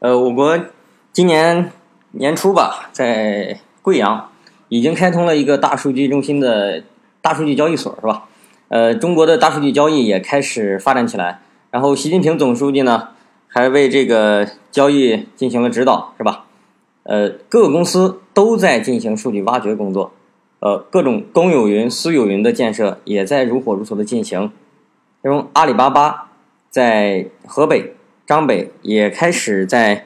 呃，我国今年年初吧，在贵阳已经开通了一个大数据中心的大数据交易所，是吧？呃，中国的大数据交易也开始发展起来。然后，习近平总书记呢，还为这个交易进行了指导，是吧？呃，各个公司都在进行数据挖掘工作，呃，各种公有云、私有云的建设也在如火如荼的进行。其中，阿里巴巴在河北。张北也开始在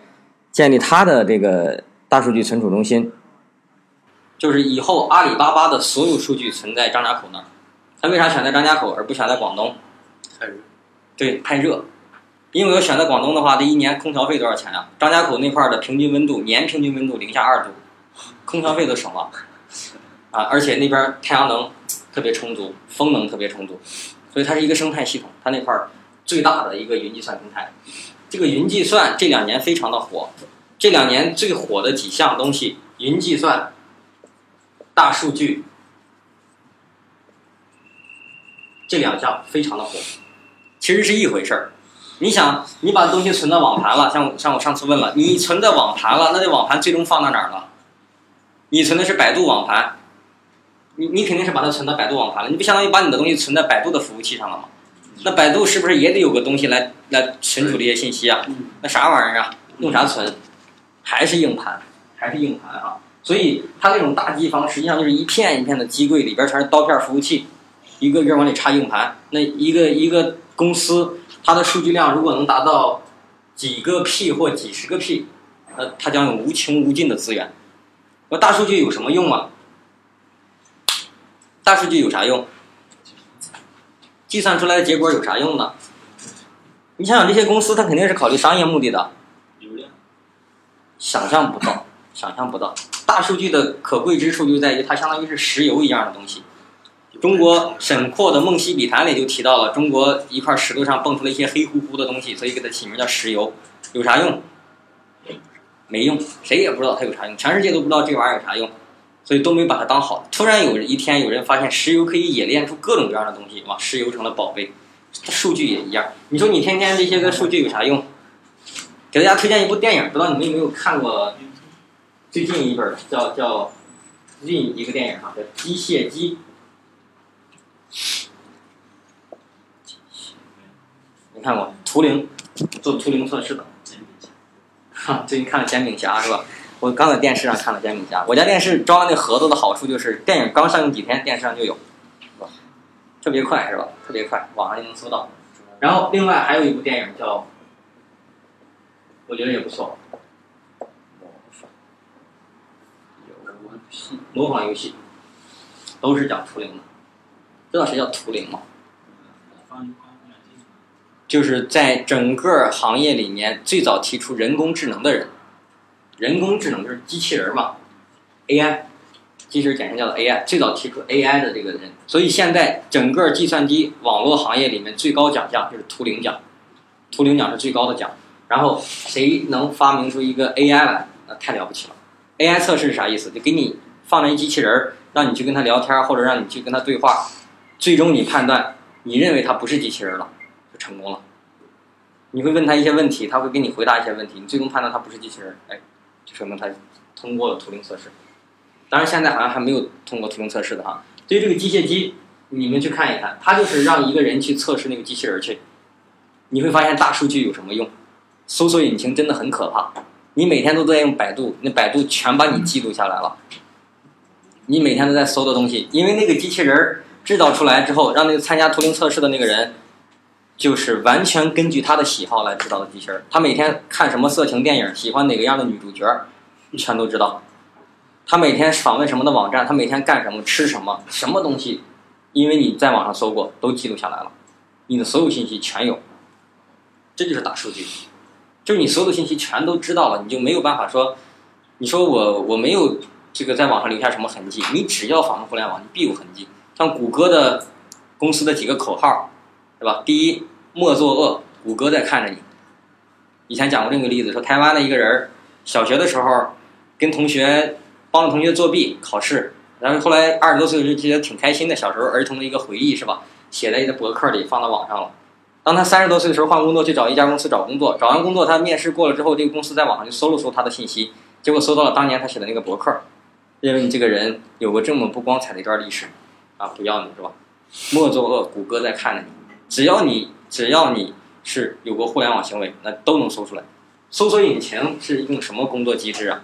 建立他的这个大数据存储中心，就是以后阿里巴巴的所有数据存在张家口那儿。他为啥选在张家口而不选在广东？太热。对，太热。因为我选在广东的话，这一年空调费多少钱啊？张家口那块儿的平均温度，年平均温度零下二度，空调费都省了。啊，而且那边太阳能特别充足，风能特别充足，所以它是一个生态系统。它那块儿最大的一个云计算平台。这个云计算这两年非常的火，这两年最火的几项东西，云计算、大数据这两项非常的火，其实是一回事儿。你想，你把东西存到网盘了，像像我上次问了，你存在网盘了，那这网盘最终放到哪儿了？你存的是百度网盘，你你肯定是把它存到百度网盘了，你不相当于把你的东西存在百度的服务器上了吗？那百度是不是也得有个东西来来存储这些信息啊？那啥玩意儿啊？用啥存？还是硬盘？还是硬盘啊？所以它这种大机房实际上就是一片一片的机柜，里边全是刀片服务器，一个个往里插硬盘。那一个一个公司，它的数据量如果能达到几个 P 或几十个 P，呃，它将有无穷无尽的资源。那大数据有什么用啊？大数据有啥用？计算出来的结果有啥用呢？你想想，这些公司它肯定是考虑商业目的的。流量。想象不到，想象不到。大数据的可贵之处就在于它相当于是石油一样的东西。中国沈括的《梦溪笔谈》里就提到了，中国一块石头上蹦出了一些黑乎乎的东西，所以给它起名叫石油。有啥用？没用，谁也不知道它有啥用，全世界都不知道这玩意儿有啥用。所以都没把它当好。突然有一天，有人发现石油可以冶炼出各种各样的东西，哇，石油成了宝贝。数据也一样。你说你天天这些个数据有啥用？给大家推荐一部电影，不知道你们有没有看过？最近一本叫叫最近一个电影哈，叫《机械姬》。你看过？图灵做图灵测试的。哈，最近看了《煎饼侠》是吧？我刚在电视上看了《煎饼侠》，我家电视装那盒子的好处就是电影刚上映几天，电视上就有，特别快是吧？特别快，网上就能搜到。然后另外还有一部电影叫，我觉得也不错，游戏模仿游戏，都是讲图灵的。知道谁叫图灵吗？就是在整个行业里面最早提出人工智能的人。人工智能就是机器人嘛，AI，机器人简称叫做 AI，最早提出 AI 的这个人，所以现在整个计算机网络行业里面最高奖项就是图灵奖，图灵奖是最高的奖。然后谁能发明出一个 AI 来，那太了不起了。AI 测试是啥意思？就给你放了一机器人，让你去跟他聊天，或者让你去跟他对话，最终你判断，你认为他不是机器人了，就成功了。你会问他一些问题，他会给你回答一些问题，你最终判断他不是机器人，哎。就说明他通过了图灵测试，当然现在好像还没有通过图灵测试的哈。对于这个机械机，你们去看一看，它就是让一个人去测试那个机器人去。你会发现大数据有什么用？搜索引擎真的很可怕。你每天都在用百度，那百度全把你记录下来了。你每天都在搜的东西，因为那个机器人制造出来之后，让那个参加图灵测试的那个人。就是完全根据他的喜好来知道的机器人，他每天看什么色情电影，喜欢哪个样的女主角，全都知道。他每天访问什么的网站，他每天干什么，吃什么，什么东西，因为你在网上搜过，都记录下来了，你的所有信息全有。这就是大数据，就是你所有的信息全都知道了，你就没有办法说，你说我我没有这个在网上留下什么痕迹，你只要访问互联网，你必有痕迹。像谷歌的公司的几个口号。对吧？第一，莫作恶，谷歌在看着你。以前讲过这个例子，说台湾的一个人，小学的时候跟同学帮同学作弊考试，然后后来二十多岁就觉得挺开心的，小时候儿童的一个回忆是吧？写在一个博客里放到网上了。当他三十多岁的时候换工作，去找一家公司找工作，找完工作他面试过了之后，这个公司在网上就搜了搜他的信息，结果搜到了当年他写的那个博客，认为你这个人有个这么不光彩的一段历史，啊，不要你是吧？莫作恶，谷歌在看着你，只要你只要你是有过互联网行为，那都能搜出来。搜索引擎是用什么工作机制啊？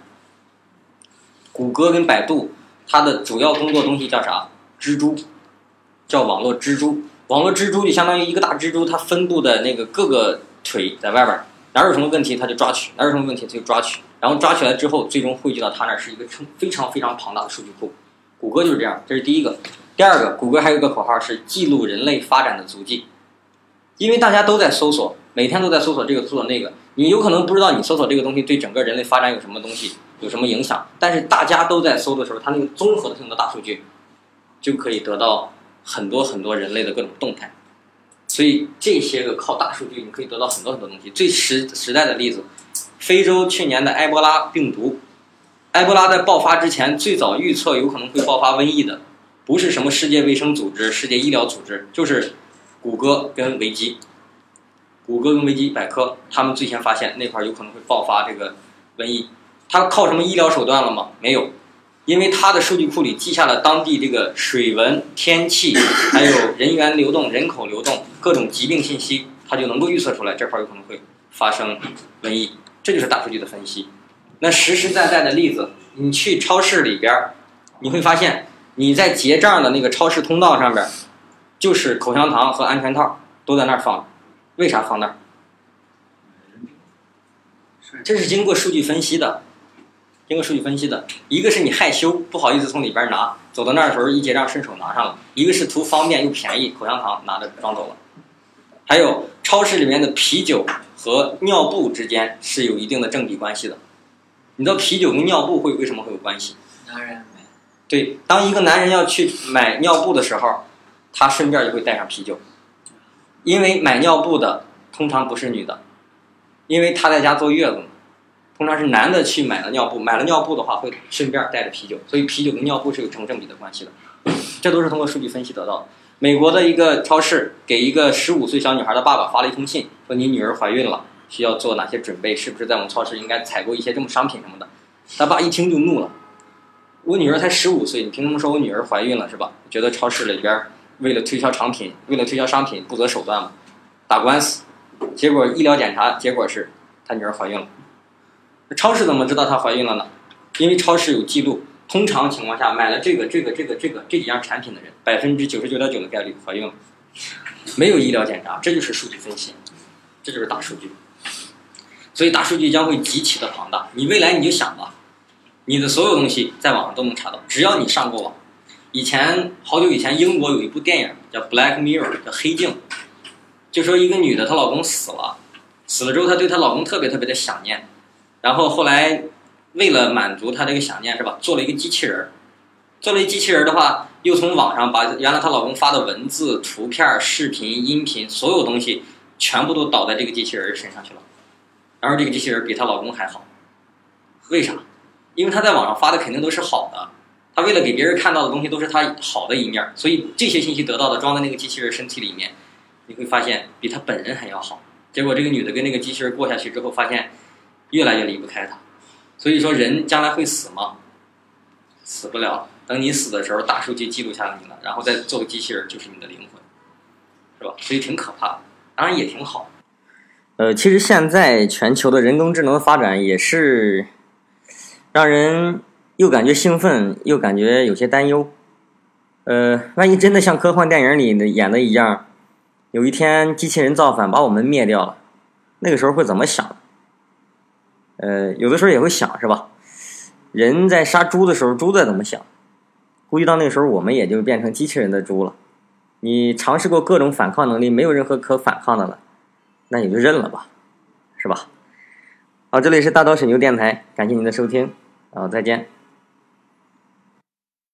谷歌跟百度，它的主要工作东西叫啥？蜘蛛，叫网络蜘蛛。网络蜘蛛就相当于一个大蜘蛛，它分布的那个各个腿在外边儿，哪有什么问题它就抓取，哪有什么问题它就抓取，然后抓取来之后，最终汇集到它那儿是一个成非常非常庞大的数据库。谷歌就是这样，这是第一个。第二个，谷歌还有一个口号是记录人类发展的足迹，因为大家都在搜索，每天都在搜索这个搜索那个，你有可能不知道你搜索这个东西对整个人类发展有什么东西有什么影响，但是大家都在搜的时候，它那个综合性的大数据就可以得到。很多很多人类的各种动态，所以这些个靠大数据，你可以得到很多很多东西。最实实在的例子，非洲去年的埃博拉病毒，埃博拉在爆发之前，最早预测有可能会爆发瘟疫的，不是什么世界卫生组织、世界医疗组织，就是谷歌跟维基，谷歌跟维基百科，他们最先发现那块有可能会爆发这个瘟疫。他靠什么医疗手段了吗？没有。因为它的数据库里记下了当地这个水文、天气，还有人员流动、人口流动各种疾病信息，它就能够预测出来这块有可能会发生瘟疫。这就是大数据的分析。那实实在在的例子，你去超市里边，你会发现你在结账的那个超市通道上边，就是口香糖和安全套都在那儿放，为啥放那儿？这是经过数据分析的。经过数据分析的，一个是你害羞不好意思从里边拿，走到那儿的时候一结账顺手拿上了；一个是图方便又便宜，口香糖拿着装走了。还有超市里面的啤酒和尿布之间是有一定的正比关系的。你知道啤酒跟尿布会为什么会有关系？男人买。对，当一个男人要去买尿布的时候，他顺便就会带上啤酒，因为买尿布的通常不是女的，因为她在家坐月子。通常是男的去买了尿布，买了尿布的话会顺便带着啤酒，所以啤酒跟尿布是有成正比的关系的。这都是通过数据分析得到的。美国的一个超市给一个十五岁小女孩的爸爸发了一封信，说你女儿怀孕了，需要做哪些准备？是不是在我们超市应该采购一些这种商品什么的？他爸一听就怒了，我女儿才十五岁，你凭什么说我女儿怀孕了是吧？觉得超市里边为了推销产品，为了推销商品不择手段嘛，打官司。结果医疗检查结果是他女儿怀孕了。超市怎么知道她怀孕了呢？因为超市有记录，通常情况下买了这个、这个、这个、这个这几样产品的人，百分之九十九点九的概率怀孕了。没有医疗检查，这就是数据分析，这就是大数据。所以大数据将会极其的庞大。你未来你就想吧，你的所有东西在网上都能查到，只要你上过网。以前好久以前，英国有一部电影叫《Black Mirror》，叫黑镜，就说一个女的她老公死了，死了之后她对她老公特别特别的想念。然后后来，为了满足她这个想念，是吧？做了一个机器人儿，做了一机器人的话，又从网上把原来她老公发的文字、图片、视频、音频所有东西全部都导在这个机器人身上去了。然后这个机器人比她老公还好，为啥？因为她在网上发的肯定都是好的，他为了给别人看到的东西都是他好的一面，所以这些信息得到的装在那个机器人身体里面，你会发现比他本人还要好。结果这个女的跟那个机器人过下去之后，发现。越来越离不开他，所以说人将来会死吗？死不了。等你死的时候，大数据记录下来你了，然后再做个机器人，就是你的灵魂，是吧？所以挺可怕的，当然也挺好。呃，其实现在全球的人工智能的发展也是让人又感觉兴奋，又感觉有些担忧。呃，万一真的像科幻电影里演的一样，有一天机器人造反把我们灭掉了，那个时候会怎么想？呃，有的时候也会想，是吧？人在杀猪的时候，猪在怎么想？估计到那个时候，我们也就变成机器人的猪了。你尝试过各种反抗能力，没有任何可反抗的了，那也就认了吧，是吧？好，这里是大刀水牛电台，感谢您的收听，啊，再见。